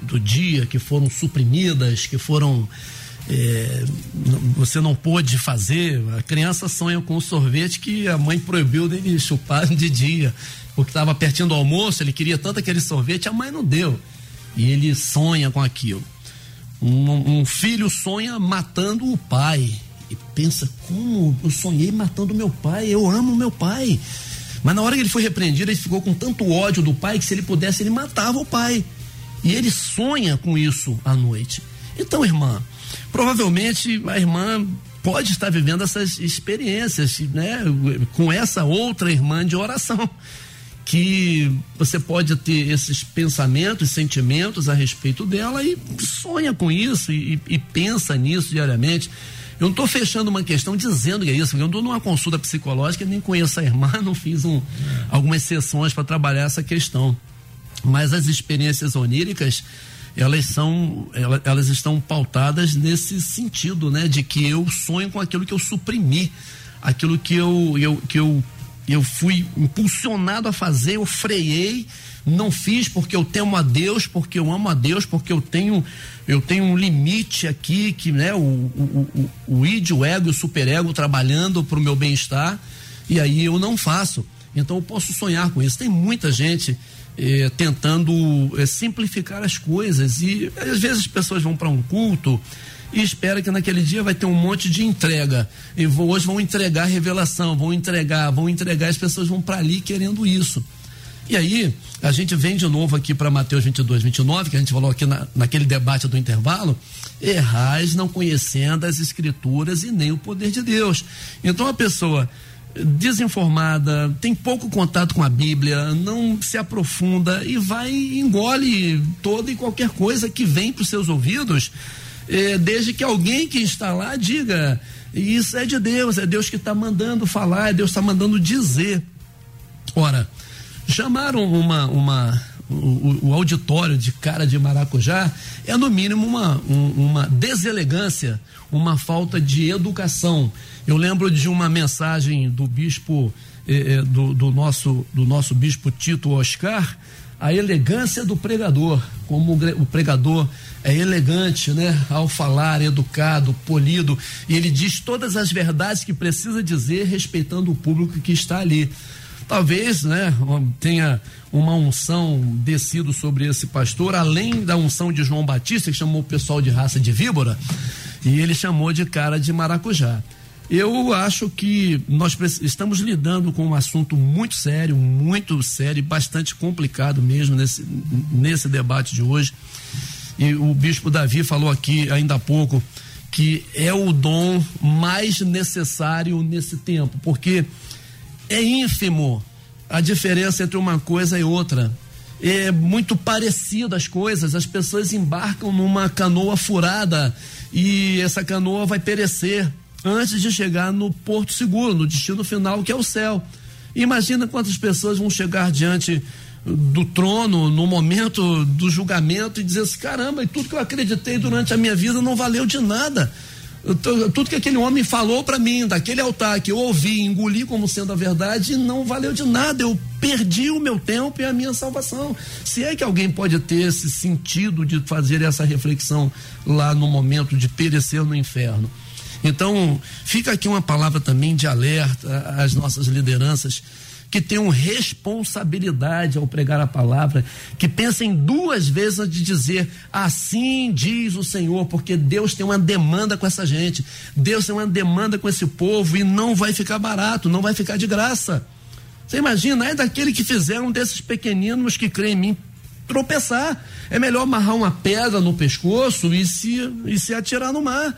do dia que foram suprimidas, que foram é, você não pôde fazer. A criança sonha com um sorvete que a mãe proibiu dele chupar de dia, porque estava pertinho do almoço, ele queria tanto aquele sorvete, a mãe não deu. E ele sonha com aquilo. Um, um filho sonha matando o pai. E pensa, como eu sonhei matando meu pai, eu amo meu pai. Mas na hora que ele foi repreendido, ele ficou com tanto ódio do pai que se ele pudesse, ele matava o pai. E ele sonha com isso à noite. Então, irmã, provavelmente a irmã pode estar vivendo essas experiências, né, com essa outra irmã de oração. Que você pode ter esses pensamentos, sentimentos a respeito dela e sonha com isso e, e pensa nisso diariamente. Eu não estou fechando uma questão dizendo que é isso, eu não estou numa consulta psicológica, nem conheço a irmã, não fiz um, algumas sessões para trabalhar essa questão. Mas as experiências oníricas, elas são, elas, estão pautadas nesse sentido, né? De que eu sonho com aquilo que eu suprimi, aquilo que eu, eu, que eu, eu fui impulsionado a fazer, eu freiei, não fiz porque eu temo a Deus, porque eu amo a Deus, porque eu tenho eu tenho um limite aqui que né o, o, o, o id, o ego e o superego trabalhando para o meu bem-estar e aí eu não faço. Então eu posso sonhar com isso. Tem muita gente eh, tentando eh, simplificar as coisas e às vezes as pessoas vão para um culto e espera que naquele dia vai ter um monte de entrega. E vou, hoje vão entregar revelação, vão entregar, vão entregar, as pessoas vão para ali querendo isso. E aí, a gente vem de novo aqui para Mateus 22, 29, que a gente falou aqui na, naquele debate do intervalo. Errais não conhecendo as Escrituras e nem o poder de Deus. Então, a pessoa desinformada, tem pouco contato com a Bíblia, não se aprofunda e vai engole toda e qualquer coisa que vem para os seus ouvidos, eh, desde que alguém que está lá diga: Isso é de Deus, é Deus que está mandando falar, é Deus está mandando dizer. Ora, chamaram uma, uma, o, o, auditório de cara de maracujá é no mínimo uma, um, uma deselegância, uma falta de educação. Eu lembro de uma mensagem do bispo eh, eh do, do, nosso, do nosso bispo Tito Oscar, a elegância do pregador, como o pregador é elegante, né? Ao falar, educado, polido, e ele diz todas as verdades que precisa dizer, respeitando o público que está ali talvez né, tenha uma unção descido sobre esse pastor, além da unção de João Batista, que chamou o pessoal de raça de víbora, e ele chamou de cara de maracujá. Eu acho que nós estamos lidando com um assunto muito sério, muito sério e bastante complicado mesmo nesse, nesse debate de hoje. E o bispo Davi falou aqui ainda há pouco que é o dom mais necessário nesse tempo, porque é ínfimo a diferença entre uma coisa e outra. É muito parecido as coisas, as pessoas embarcam numa canoa furada e essa canoa vai perecer antes de chegar no porto seguro, no destino final que é o céu. Imagina quantas pessoas vão chegar diante do trono no momento do julgamento e dizer assim: caramba, e tudo que eu acreditei durante a minha vida não valeu de nada. Tudo que aquele homem falou para mim, daquele altar que eu ouvi, engoli como sendo a verdade, não valeu de nada. Eu perdi o meu tempo e a minha salvação. Se é que alguém pode ter esse sentido de fazer essa reflexão lá no momento de perecer no inferno. Então, fica aqui uma palavra também de alerta às nossas lideranças que tenham responsabilidade ao pregar a palavra, que pensem duas vezes antes de dizer assim diz o Senhor, porque Deus tem uma demanda com essa gente, Deus tem uma demanda com esse povo e não vai ficar barato, não vai ficar de graça. Você imagina, é daquele que fizeram desses pequeninos que creem em mim tropeçar. É melhor amarrar uma pedra no pescoço e se, e se atirar no mar.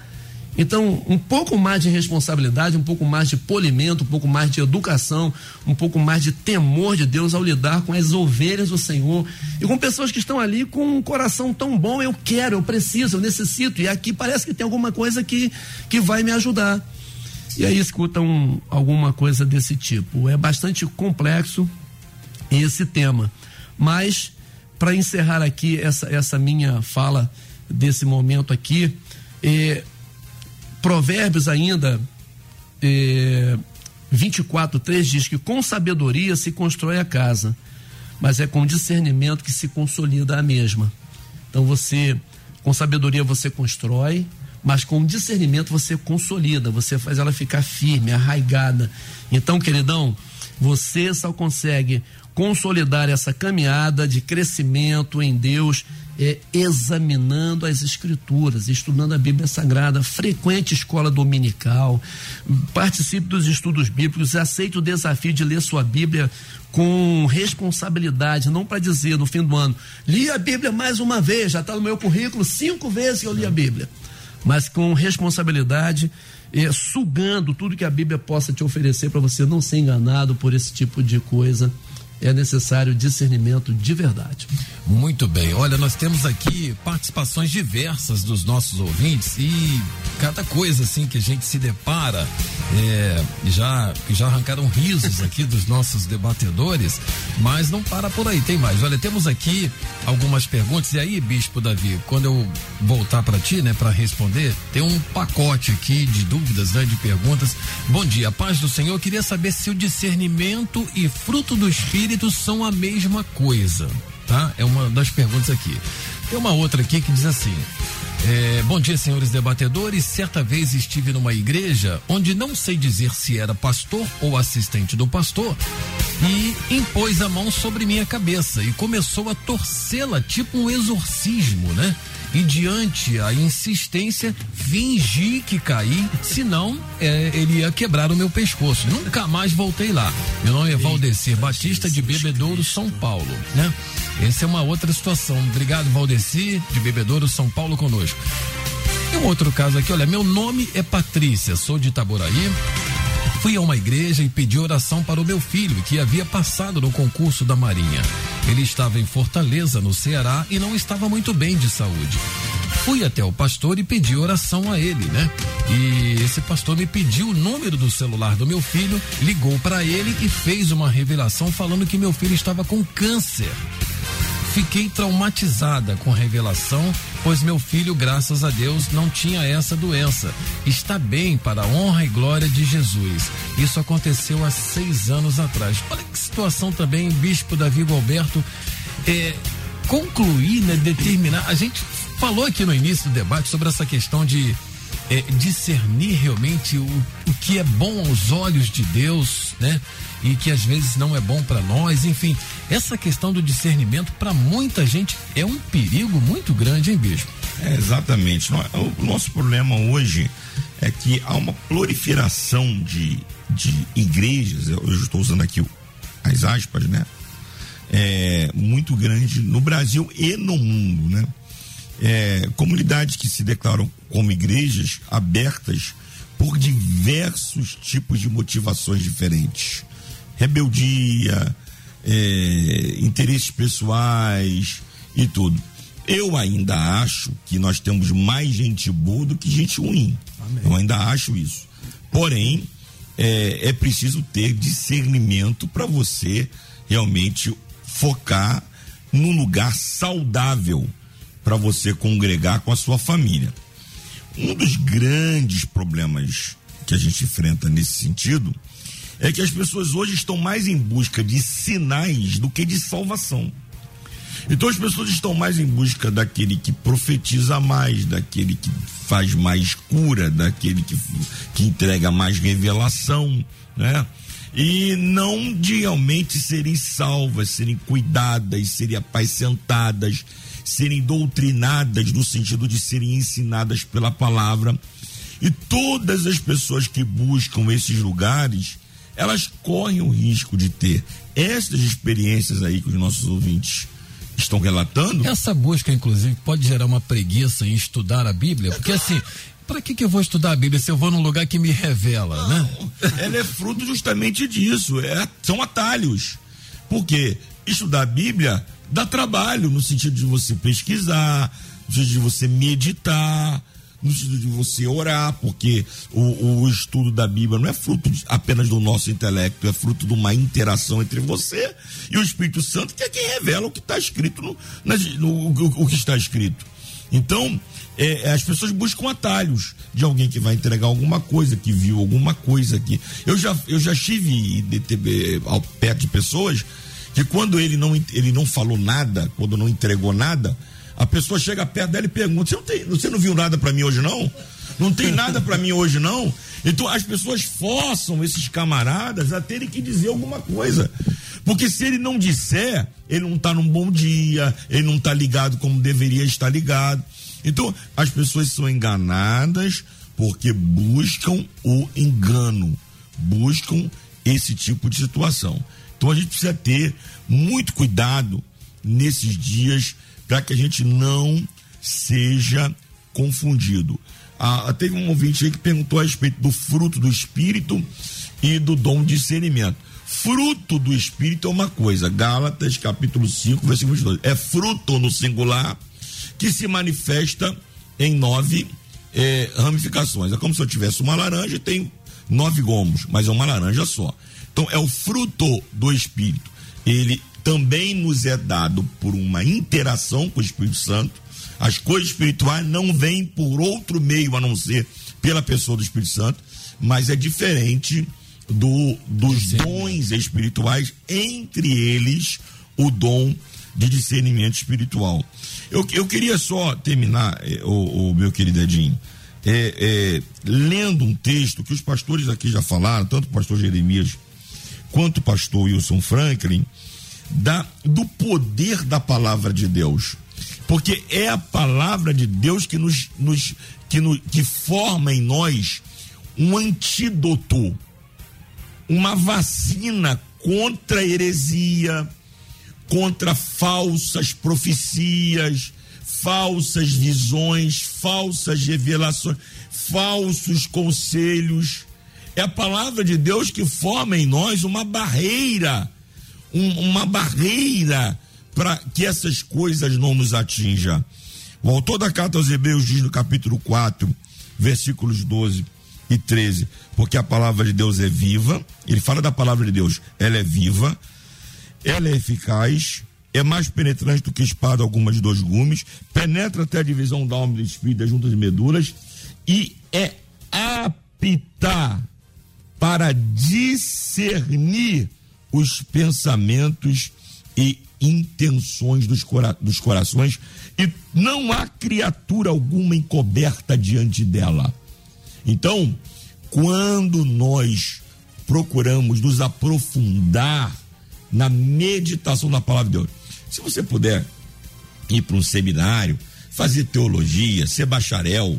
Então, um pouco mais de responsabilidade, um pouco mais de polimento, um pouco mais de educação, um pouco mais de temor de Deus ao lidar com as ovelhas do Senhor e com pessoas que estão ali com um coração tão bom, eu quero, eu preciso, eu necessito, e aqui parece que tem alguma coisa que, que vai me ajudar. E aí escutam alguma coisa desse tipo. É bastante complexo esse tema. Mas, para encerrar aqui essa, essa minha fala desse momento aqui, eh, Provérbios ainda eh, 24, 3 diz que com sabedoria se constrói a casa, mas é com discernimento que se consolida a mesma. Então você, com sabedoria você constrói, mas com discernimento você consolida, você faz ela ficar firme, arraigada. Então, queridão, você só consegue consolidar essa caminhada de crescimento em Deus é, examinando as escrituras, estudando a Bíblia Sagrada, frequente escola dominical, participe dos estudos bíblicos, aceite o desafio de ler sua Bíblia com responsabilidade, não para dizer no fim do ano, li a Bíblia mais uma vez, já está no meu currículo, cinco vezes que eu li a Bíblia, mas com responsabilidade, é, sugando tudo que a Bíblia possa te oferecer para você não ser enganado por esse tipo de coisa é necessário discernimento de verdade.
Muito bem. Olha, nós temos aqui participações diversas dos nossos ouvintes e cada coisa assim que a gente se depara, é, já já arrancaram risos aqui dos nossos debatedores, mas não para por aí, tem mais. Olha, temos aqui algumas perguntas e aí, Bispo Davi, quando eu voltar para ti, né, para responder, tem um pacote aqui de dúvidas, né, de perguntas. Bom dia, paz do Senhor. Eu queria saber se o discernimento e fruto do Espírito são a mesma coisa, tá? É uma das perguntas aqui. Tem uma outra aqui que diz assim: é, Bom dia, senhores debatedores. Certa vez estive numa igreja onde não sei dizer se era pastor ou assistente do pastor e impôs a mão sobre minha cabeça e começou a torcê-la, tipo um exorcismo, né? E diante a insistência fingi que caí, senão é, ele ia quebrar o meu pescoço. Nunca mais voltei lá. Meu nome é Valdecir Batista de Bebedouro, São Paulo, né? Essa é uma outra situação. Obrigado, Valdecir de Bebedouro, São Paulo conosco. E um outro caso aqui, olha, meu nome é Patrícia, sou de Itaboraí. Fui a uma igreja e pedi oração para o meu filho, que havia passado no concurso da Marinha. Ele estava em Fortaleza, no Ceará, e não estava muito bem de saúde. Fui até o pastor e pedi oração a ele, né? E esse pastor me pediu o número do celular do meu filho, ligou para ele e fez uma revelação falando que meu filho estava com câncer. Fiquei traumatizada com a revelação, pois meu filho, graças a Deus, não tinha essa doença. Está bem para a honra e glória de Jesus. Isso aconteceu há seis anos atrás. Olha que situação também, Bispo Davi Alberto. É, concluir, né, determinar. A gente falou aqui no início do debate sobre essa questão de é, discernir realmente o, o que é bom aos olhos de Deus, né? E que às vezes não é bom para nós, enfim, essa questão do discernimento para muita gente é um perigo muito grande, hein, Bispo?
É, exatamente. O nosso problema hoje é que há uma proliferação de, de igrejas, eu estou usando aqui as aspas, né? É, muito grande no Brasil e no mundo, né? É, comunidades que se declaram como igrejas abertas por diversos tipos de motivações diferentes. Rebeldia, é, interesses pessoais e tudo. Eu ainda acho que nós temos mais gente boa do que gente ruim. Amém. Eu ainda acho isso. Porém, é, é preciso ter discernimento para você realmente focar num lugar saudável para você congregar com a sua família. Um dos grandes problemas que a gente enfrenta nesse sentido é que as pessoas hoje estão mais em busca de sinais do que de salvação. Então as pessoas estão mais em busca daquele que profetiza mais, daquele que faz mais cura, daquele que, que entrega mais revelação, né? E não de realmente serem salvas, serem cuidadas, serem apacentadas, serem doutrinadas no sentido de serem ensinadas pela palavra. E todas as pessoas que buscam esses lugares, elas correm o risco de ter estas experiências aí que os nossos ouvintes estão relatando.
Essa busca, inclusive, pode gerar uma preguiça em estudar a Bíblia, porque assim, para que, que eu vou estudar a Bíblia se eu vou num lugar que me revela, né? Não,
né? Ela é fruto justamente disso, é, são atalhos. Porque estudar a Bíblia dá trabalho no sentido de você pesquisar, no sentido de você meditar, no sentido de você orar, porque o, o estudo da Bíblia não é fruto de, apenas do nosso intelecto, é fruto de uma interação entre você e o Espírito Santo, que é quem revela o que está escrito no, no, o, o, que está escrito. Então, é, é, as pessoas buscam atalhos de alguém que vai entregar alguma coisa, que viu alguma coisa aqui. Eu já, eu já estive ao perto de pessoas que quando ele não, ele não falou nada, quando não entregou nada, a pessoa chega perto dela e pergunta: Você não, tem, você não viu nada para mim hoje, não? Não tem nada para mim hoje, não? Então as pessoas forçam esses camaradas a terem que dizer alguma coisa. Porque se ele não disser, ele não está num bom dia, ele não está ligado como deveria estar ligado. Então as pessoas são enganadas porque buscam o engano, buscam esse tipo de situação. Então a gente precisa ter muito cuidado nesses dias para que a gente não seja confundido. Ah, teve um ouvinte aí que perguntou a respeito do fruto do Espírito e do dom de discernimento. Fruto do Espírito é uma coisa, Gálatas capítulo 5, versículo 22. É fruto no singular que se manifesta em nove eh, ramificações. É como se eu tivesse uma laranja e tem nove gomos, mas é uma laranja só. Então é o fruto do Espírito. Ele também nos é dado por uma interação com o Espírito Santo. As coisas espirituais não vêm por outro meio a não ser pela pessoa do Espírito Santo, mas é diferente do, dos dons espirituais, entre eles o dom de discernimento espiritual. Eu, eu queria só terminar, eh, o, o meu querido Edinho, é, é, lendo um texto que os pastores aqui já falaram, tanto o pastor Jeremias quanto o pastor Wilson Franklin, da, do poder da palavra de Deus. Porque é a palavra de Deus que nos, nos que, que forma em nós um antídoto, uma vacina contra heresia, contra falsas profecias, falsas visões, falsas revelações, falsos conselhos. É a palavra de Deus que forma em nós uma barreira um, uma barreira para que essas coisas não nos atinjam. O autor da carta aos Hebreus diz no capítulo 4, versículos 12 e 13, porque a palavra de Deus é viva, ele fala da palavra de Deus, ela é viva, ela é eficaz, é mais penetrante do que espada alguma de dois gumes, penetra até a divisão da alma e do espírito, das juntas e medulas, e é apta para discernir os pensamentos e intenções dos, cora dos corações e não há criatura alguma encoberta diante dela. Então, quando nós procuramos nos aprofundar na meditação da palavra de Deus, se você puder ir para um seminário, fazer teologia, ser bacharel,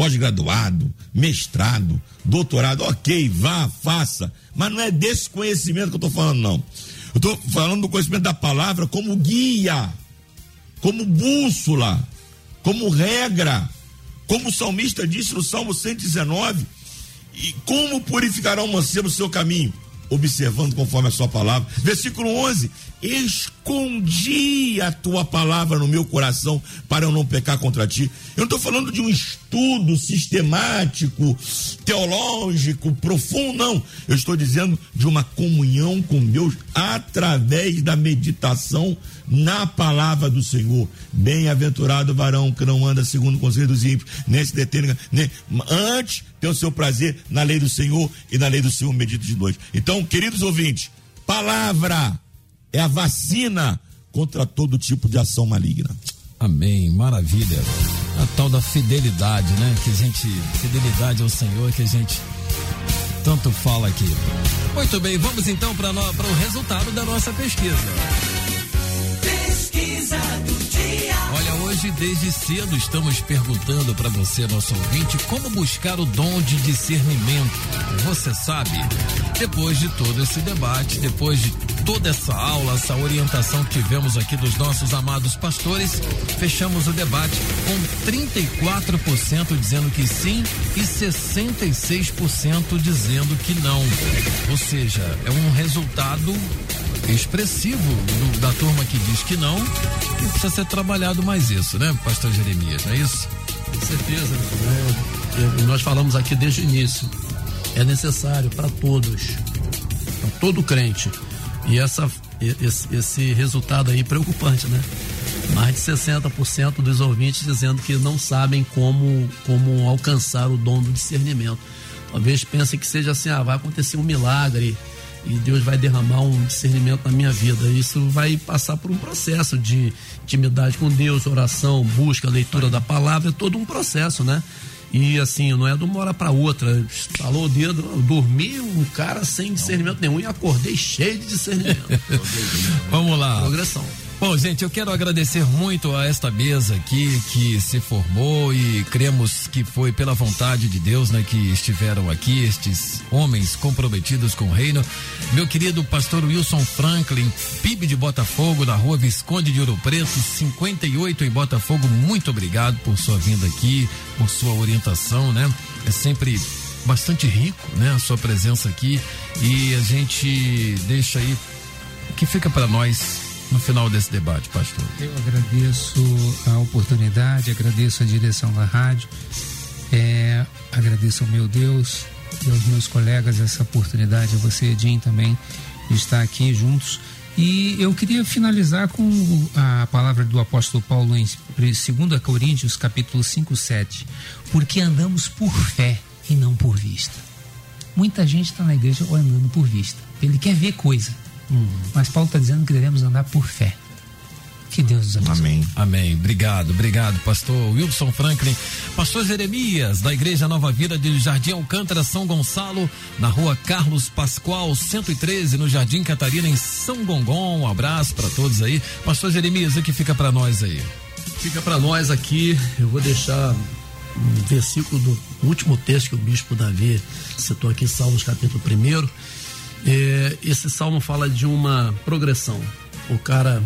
pós-graduado, mestrado, doutorado, ok, vá, faça. Mas não é desse conhecimento que eu estou falando, não. Eu estou falando do conhecimento da palavra como guia, como bússola, como regra. Como o salmista disse no Salmo 119, e como purificará o mancebo o seu caminho? Observando conforme a sua palavra. Versículo 11: Escondi a tua palavra no meu coração para eu não pecar contra ti. Eu não estou falando de um estudo sistemático, teológico, profundo, não. Eu estou dizendo de uma comunhão com Deus através da meditação na palavra do Senhor. Bem-aventurado varão que não anda segundo o conselho dos ímpios, nem se nem, antes tem o seu prazer na lei do Senhor e na lei do Senhor medito de noite. Então, queridos ouvintes, palavra é a vacina contra todo tipo de ação maligna.
Amém, maravilha. A tal da fidelidade, né? Que a gente, fidelidade ao Senhor que a gente tanto fala aqui. Muito bem, vamos então para o resultado da nossa pesquisa. Pesquisa do dia. Olha, hoje desde cedo estamos perguntando para você, nosso ouvinte, como buscar o dom de discernimento. Você sabe, depois de todo esse debate, depois de toda essa aula, essa orientação que tivemos aqui dos nossos amados pastores, fechamos o debate com 34% dizendo que sim e 66% dizendo que não. Ou seja, é um resultado expressivo do, da turma que diz que não e precisa ser trabalhado mais isso, né, pastor Jeremias, não é isso?
Com certeza. Né? Nós falamos aqui desde o início. É necessário para todos, para todo crente. E essa, esse, esse resultado aí preocupante, né? Mais de 60% dos ouvintes dizendo que não sabem como, como alcançar o dom do discernimento. Talvez pensem que seja assim, ah, vai acontecer um milagre, e Deus vai derramar um discernimento na minha vida. Isso vai passar por um processo de intimidade com Deus, oração, busca, leitura da palavra, é todo um processo, né? E assim, não é de uma hora para outra. Falou o dedo, dormi um cara sem discernimento nenhum e acordei cheio de discernimento.
Vamos lá.
Progressão.
Bom, gente, eu quero agradecer muito a esta mesa aqui que se formou e cremos que foi pela vontade de Deus, né, que estiveram aqui estes homens comprometidos com o reino. Meu querido pastor Wilson Franklin, PIB de Botafogo, na rua Visconde de Ouro Preto, 58 em Botafogo. Muito obrigado por sua vinda aqui, por sua orientação, né? É sempre bastante rico, né, a sua presença aqui e a gente deixa aí que fica para nós no final desse debate, pastor?
Eu agradeço a oportunidade, agradeço a direção da rádio, é, agradeço ao meu Deus e aos meus colegas essa oportunidade, a você, Edinho, também, de estar aqui juntos. E eu queria finalizar com a palavra do apóstolo Paulo em 2 Coríntios, capítulo 5, 7. Porque andamos por fé e não por vista. Muita gente está na igreja andando por vista. Ele quer ver coisa. Uhum. Mas Paulo está dizendo que devemos andar por fé. Que Deus nos abençoe.
Amém. Amém. Obrigado, obrigado, pastor Wilson Franklin. Pastor Jeremias, da Igreja Nova Vida de Jardim Alcântara, São Gonçalo, na rua Carlos Pascoal, 113, no Jardim Catarina, em São Gongon. Um abraço para todos aí. Pastor Jeremias, o que fica para nós aí?
Fica para nós aqui, eu vou deixar um versículo do último texto que o bispo Davi citou aqui, Salmos capítulo 1 é, esse salmo fala de uma progressão. O cara,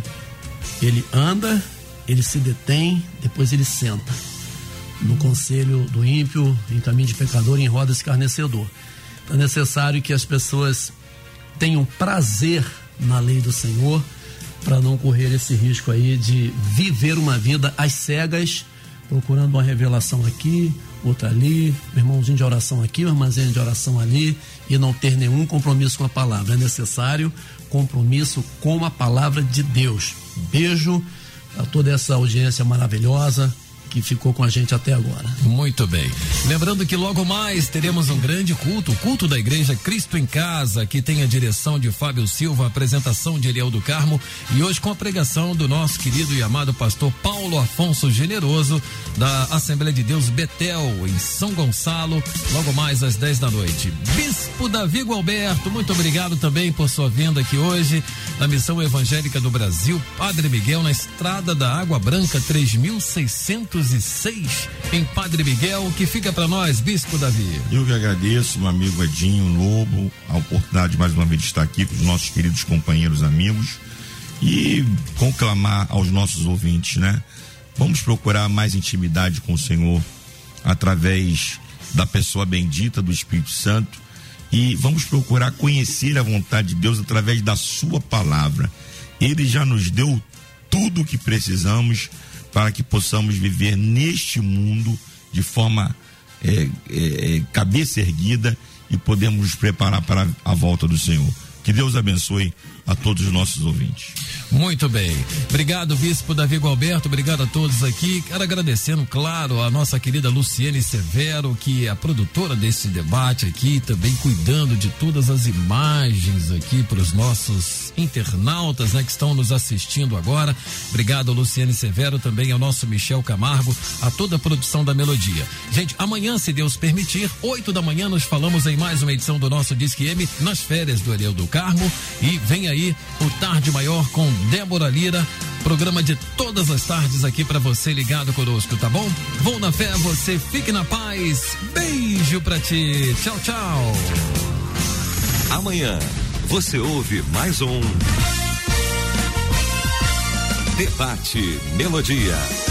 ele anda, ele se detém, depois ele senta. No conselho do ímpio, em caminho de pecador, em roda escarnecedor. Então é necessário que as pessoas tenham prazer na lei do Senhor para não correr esse risco aí de viver uma vida às cegas, procurando uma revelação aqui, outra ali, um irmãozinho de oração aqui, um irmãzinho de oração ali, e não ter nenhum compromisso com a palavra. É necessário compromisso com a palavra de Deus. Beijo a toda essa audiência maravilhosa que ficou com a gente até agora.
Muito bem. Lembrando que logo mais teremos um grande culto, o culto da Igreja Cristo em Casa, que tem a direção de Fábio Silva, a apresentação de Eliel do Carmo e hoje com a pregação do nosso querido e amado pastor Paulo Afonso Generoso, da Assembleia de Deus Betel, em São Gonçalo, logo mais às 10 da noite. Bispo Davi Alberto, muito obrigado também por sua vinda aqui hoje na Missão Evangélica do Brasil, Padre Miguel, na Estrada da Água Branca, 3600 506 em Padre Miguel, que fica para nós, Bispo Davi.
Eu que agradeço, meu amigo Edinho Lobo, a oportunidade mais uma vez de estar aqui com os nossos queridos companheiros amigos e conclamar aos nossos ouvintes, né? Vamos procurar mais intimidade com o Senhor através da pessoa bendita do Espírito Santo e vamos procurar conhecer a vontade de Deus através da Sua palavra. Ele já nos deu tudo o que precisamos para que possamos viver neste mundo de forma é, é, cabeça erguida e podemos nos preparar para a volta do Senhor. Que Deus abençoe a todos os nossos ouvintes.
Muito bem. Obrigado, Bispo Davi Gualberto. Obrigado a todos aqui. Quero agradecendo, claro, a nossa querida Luciene Severo, que é a produtora desse debate aqui, também cuidando de todas as imagens aqui para os nossos internautas, né, que estão nos assistindo agora. Obrigado, Luciene Severo, também ao nosso Michel Camargo, a toda a produção da Melodia. Gente, amanhã, se Deus permitir, oito da manhã, nos falamos em mais uma edição do nosso Disque M nas férias do Ariel do Carmo. E vem aí o Tarde Maior com Débora Lira. Programa de todas as tardes aqui para você ligado conosco, tá bom? Vou na fé, você fique na paz. Beijo pra ti. Tchau, tchau.
Amanhã você ouve mais um Debate Melodia.